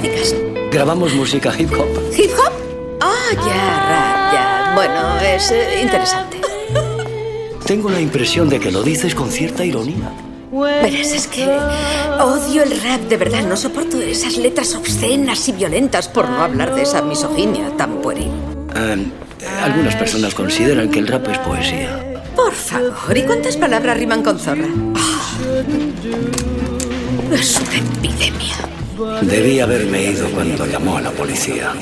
dedicas? Grabamos música hip hop. ¿Hip hop? Ah, ya, ya. Bueno, es eh, interesante. Tengo la impresión de que lo dices con cierta ironía. Verás, es que odio el rap, de verdad. No soporto esas letras obscenas y violentas, por no hablar de esa misoginia tan pueril. Em, algunas personas consideran que el rap es poesía. Por favor, ¿y cuántas palabras riman con zorra? Ah, es una epidemia. Debí haberme ido cuando llamó a la policía.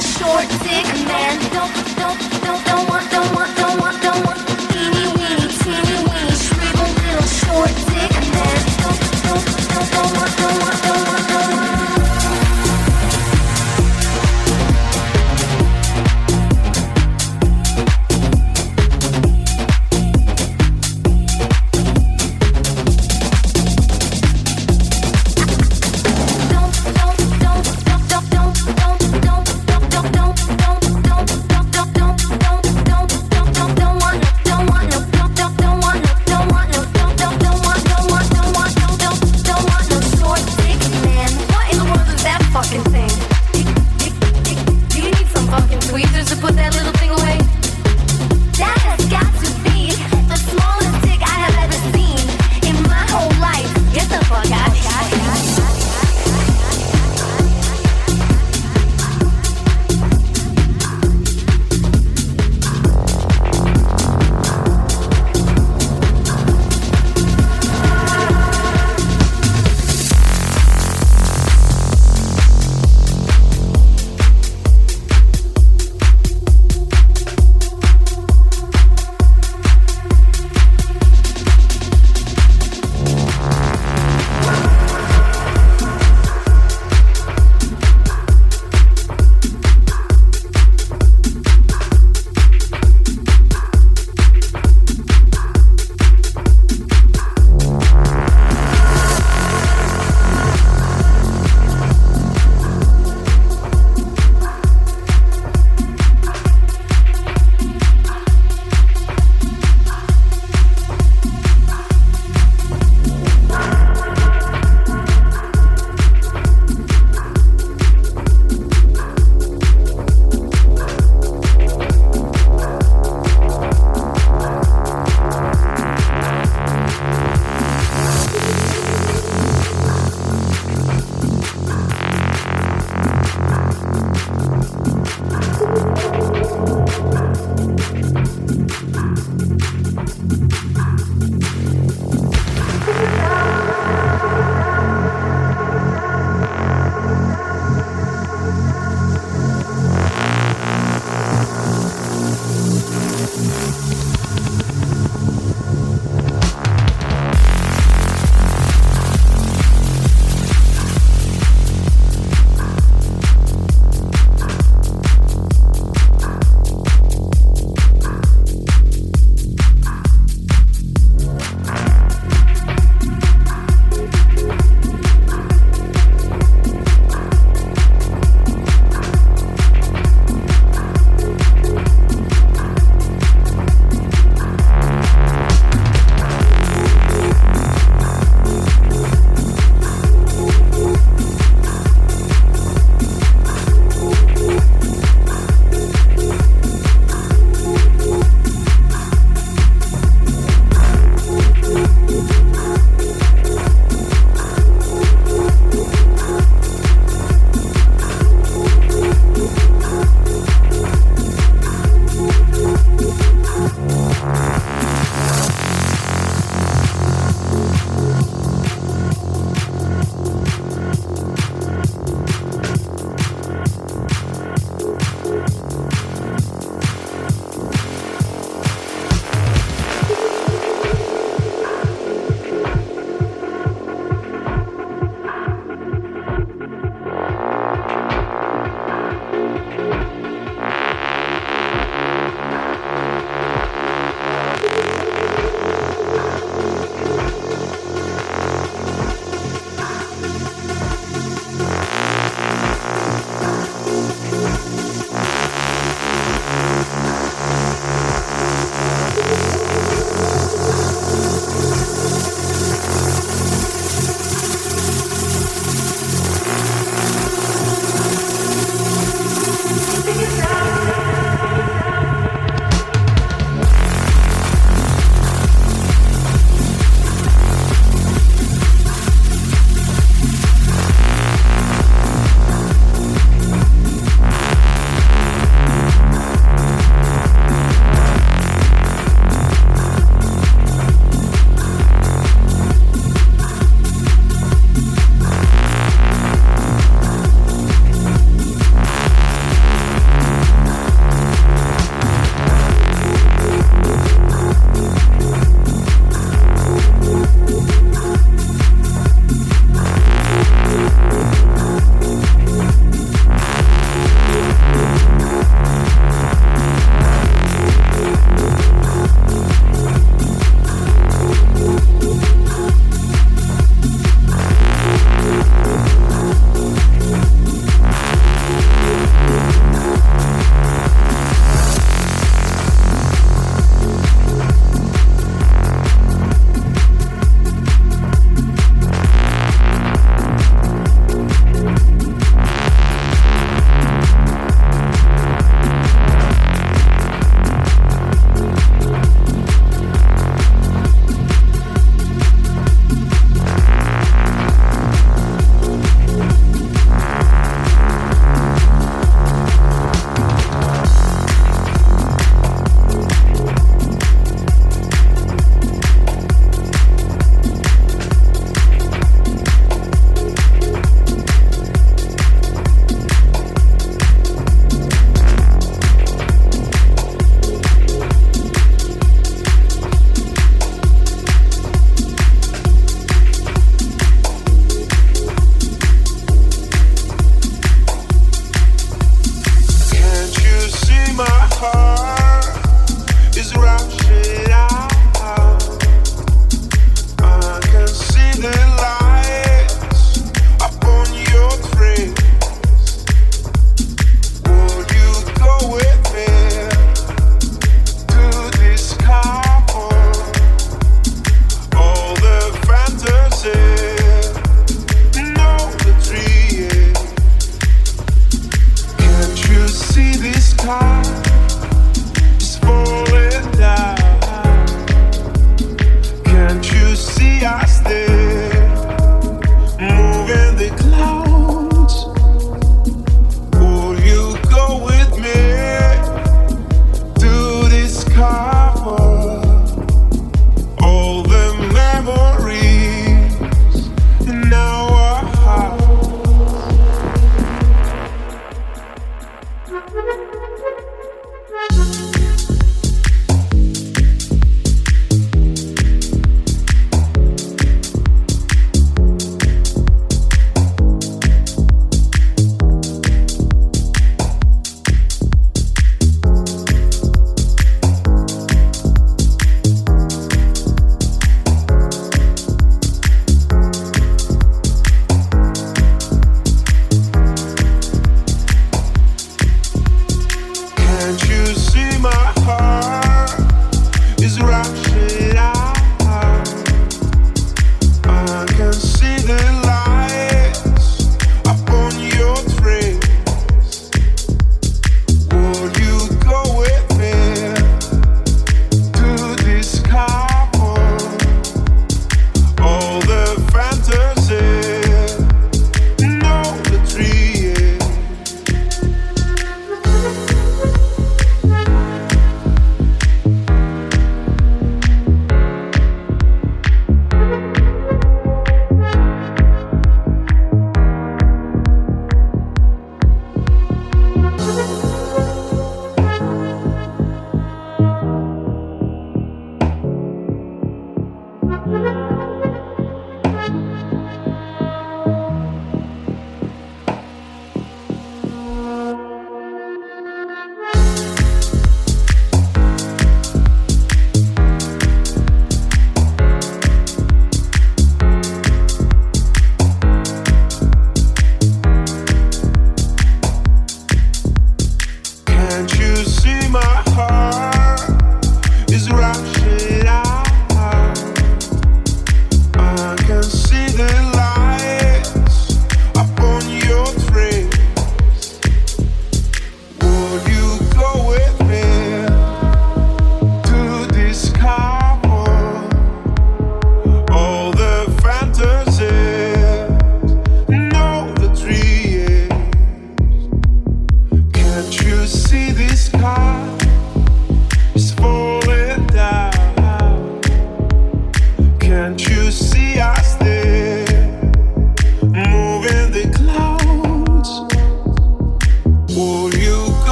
Short dick man.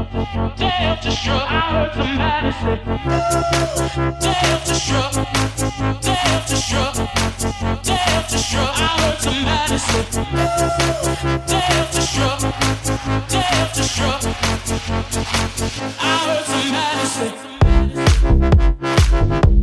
Delta Shore, I heard somebody say Delta Delta Delta I heard somebody say Delta Delta I heard somebody say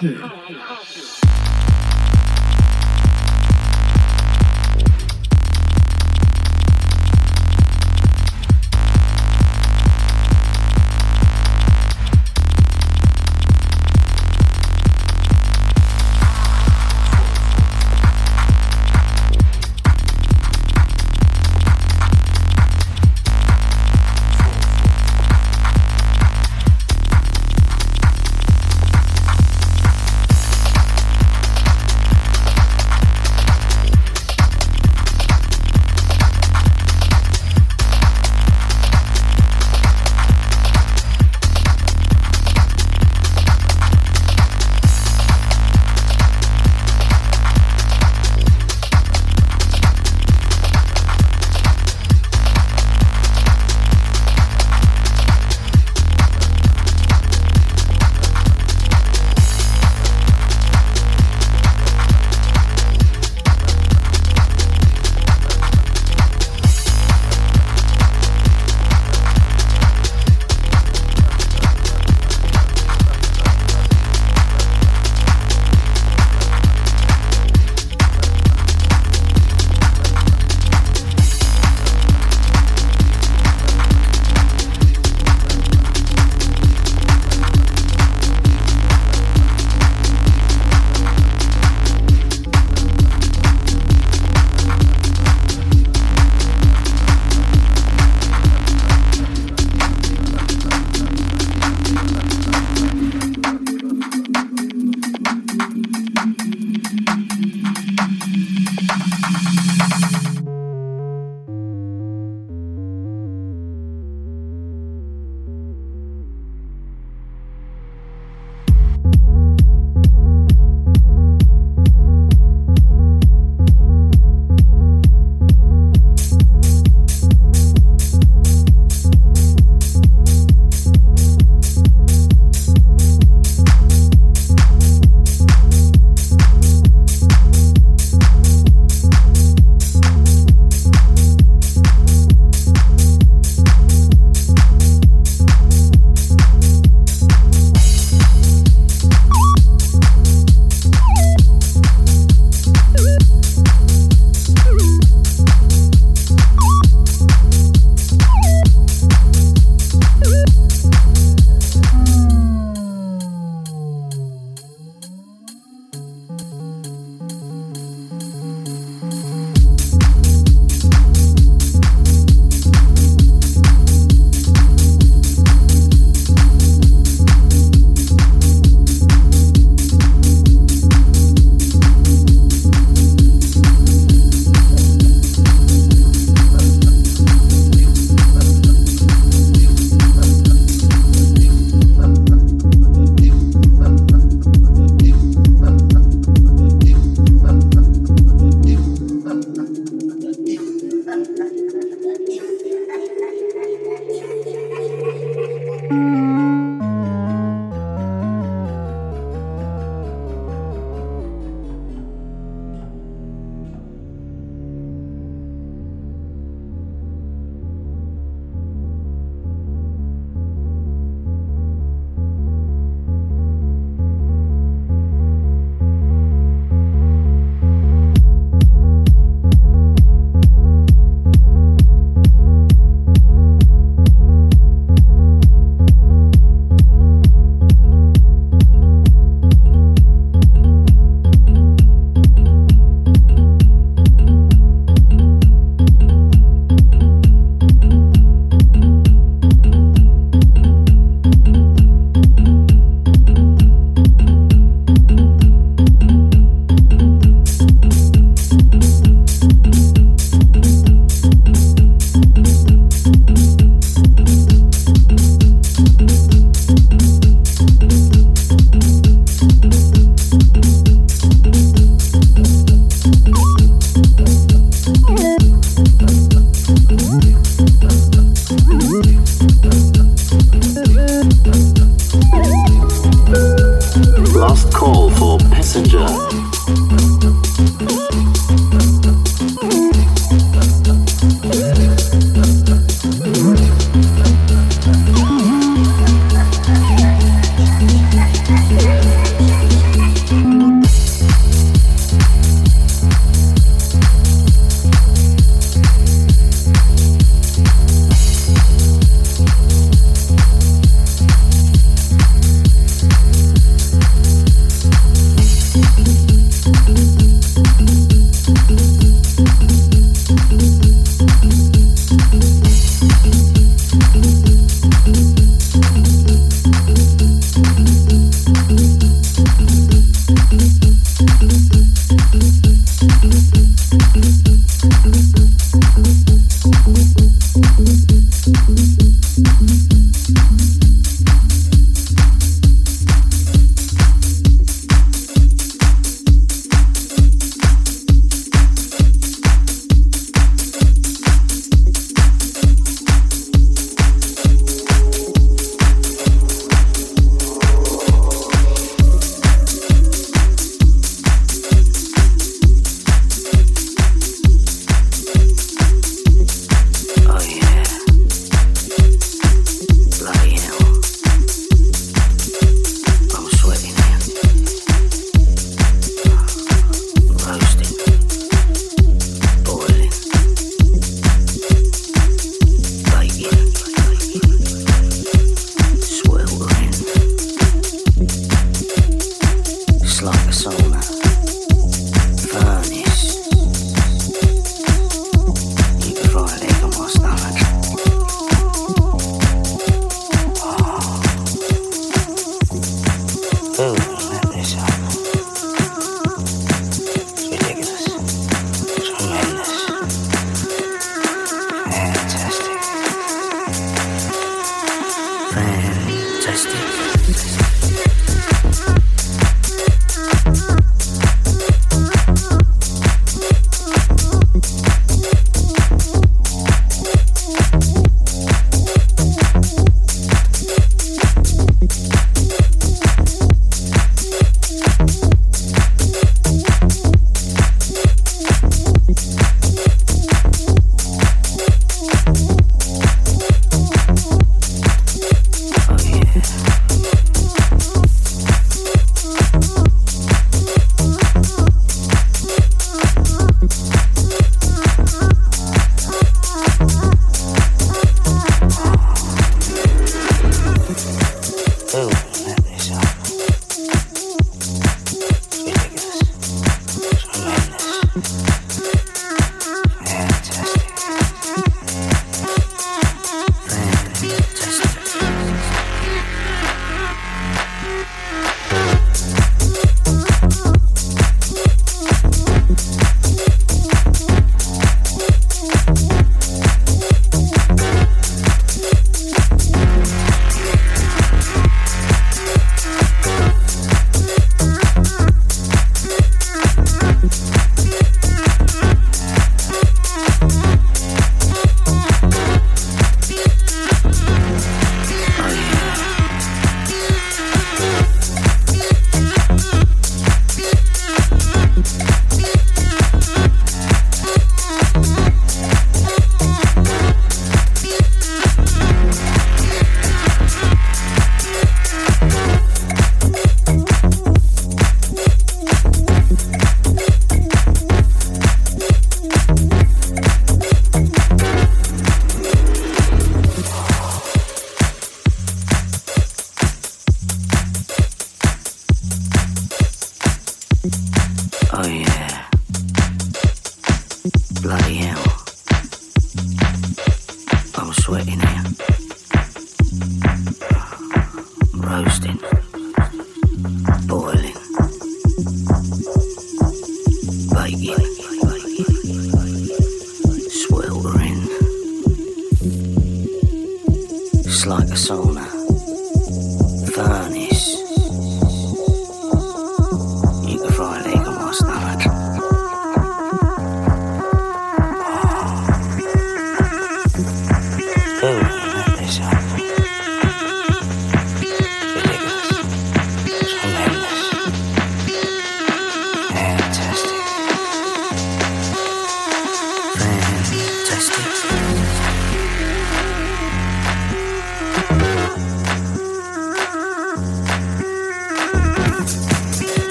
Christian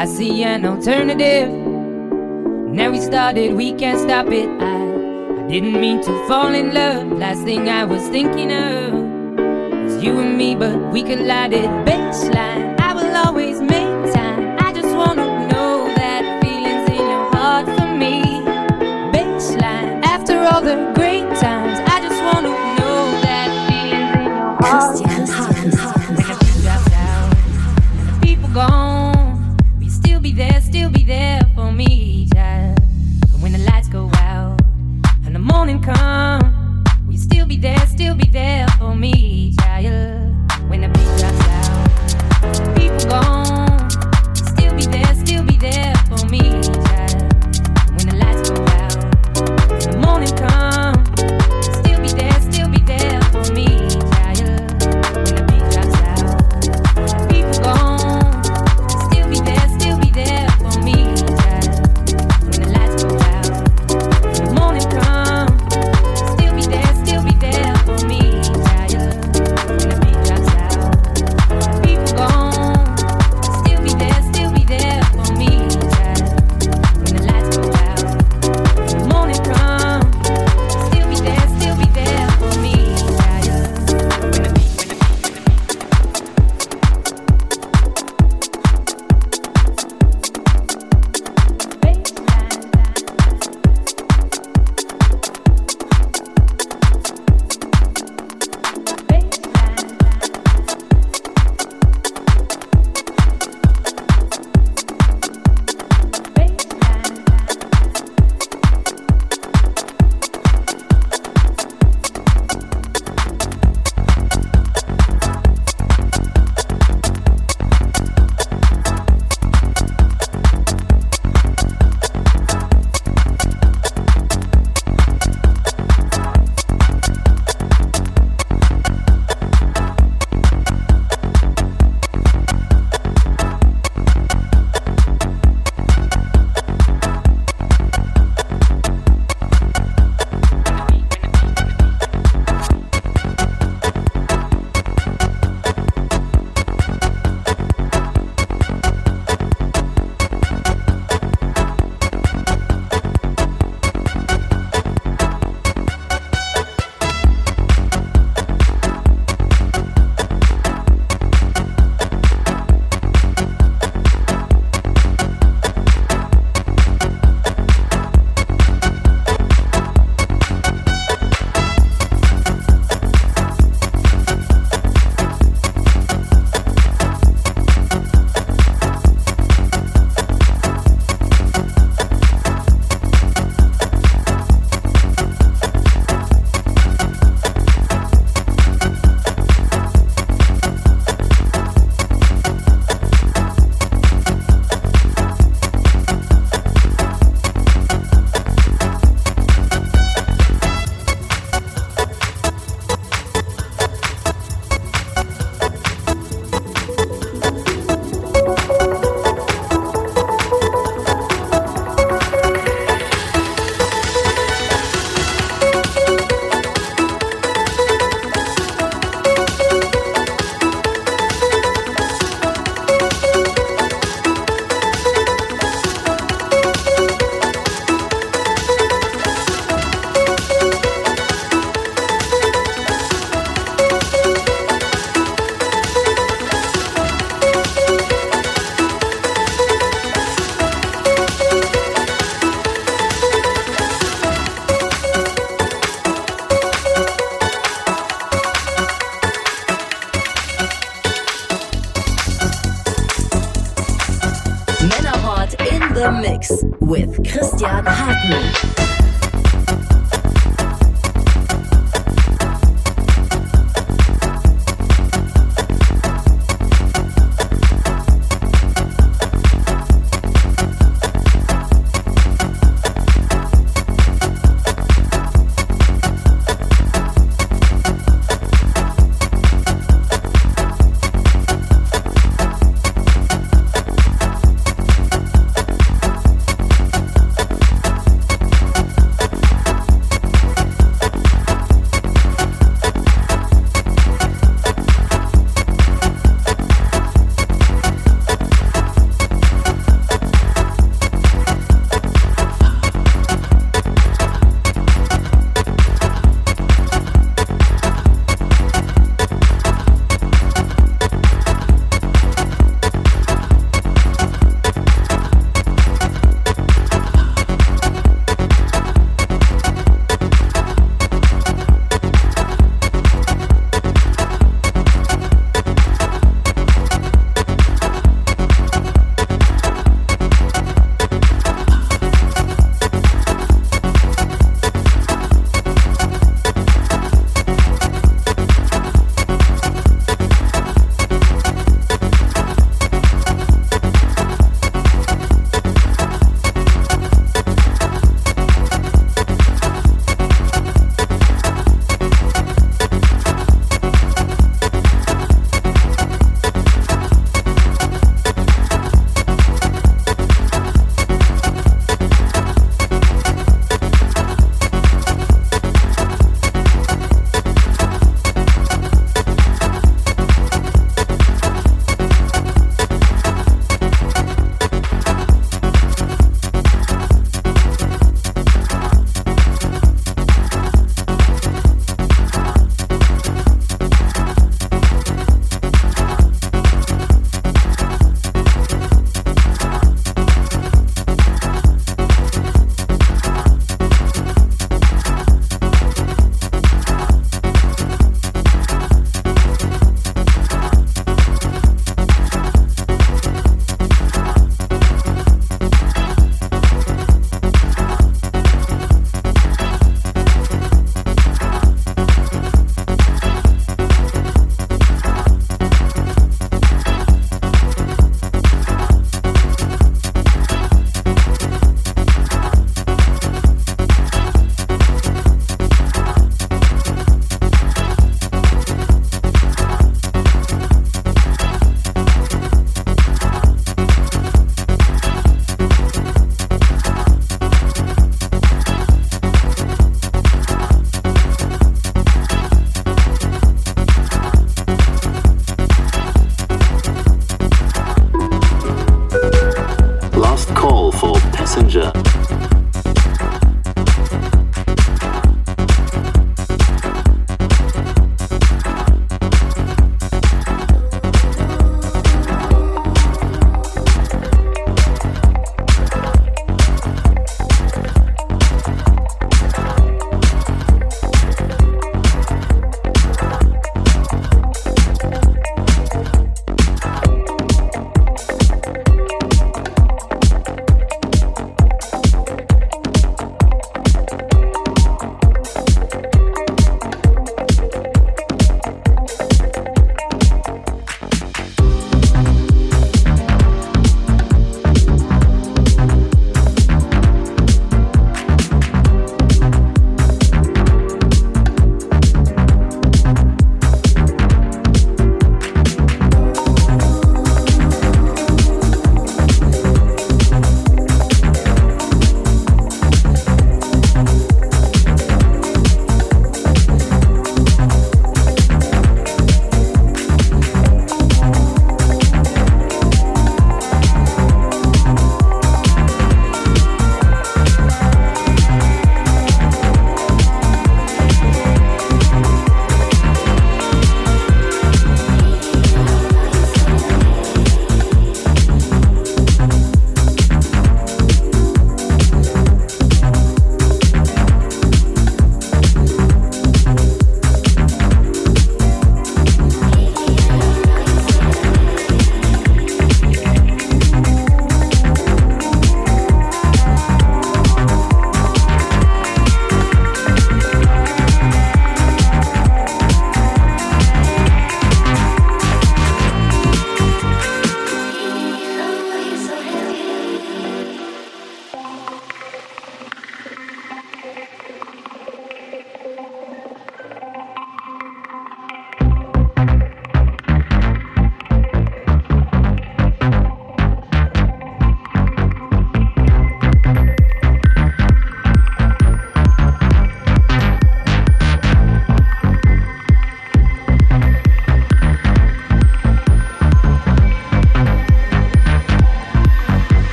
I see an alternative. Now we started, we can't stop it. I, I didn't mean to fall in love. Last thing I was thinking of was you and me, but we collided. Baseline. Christian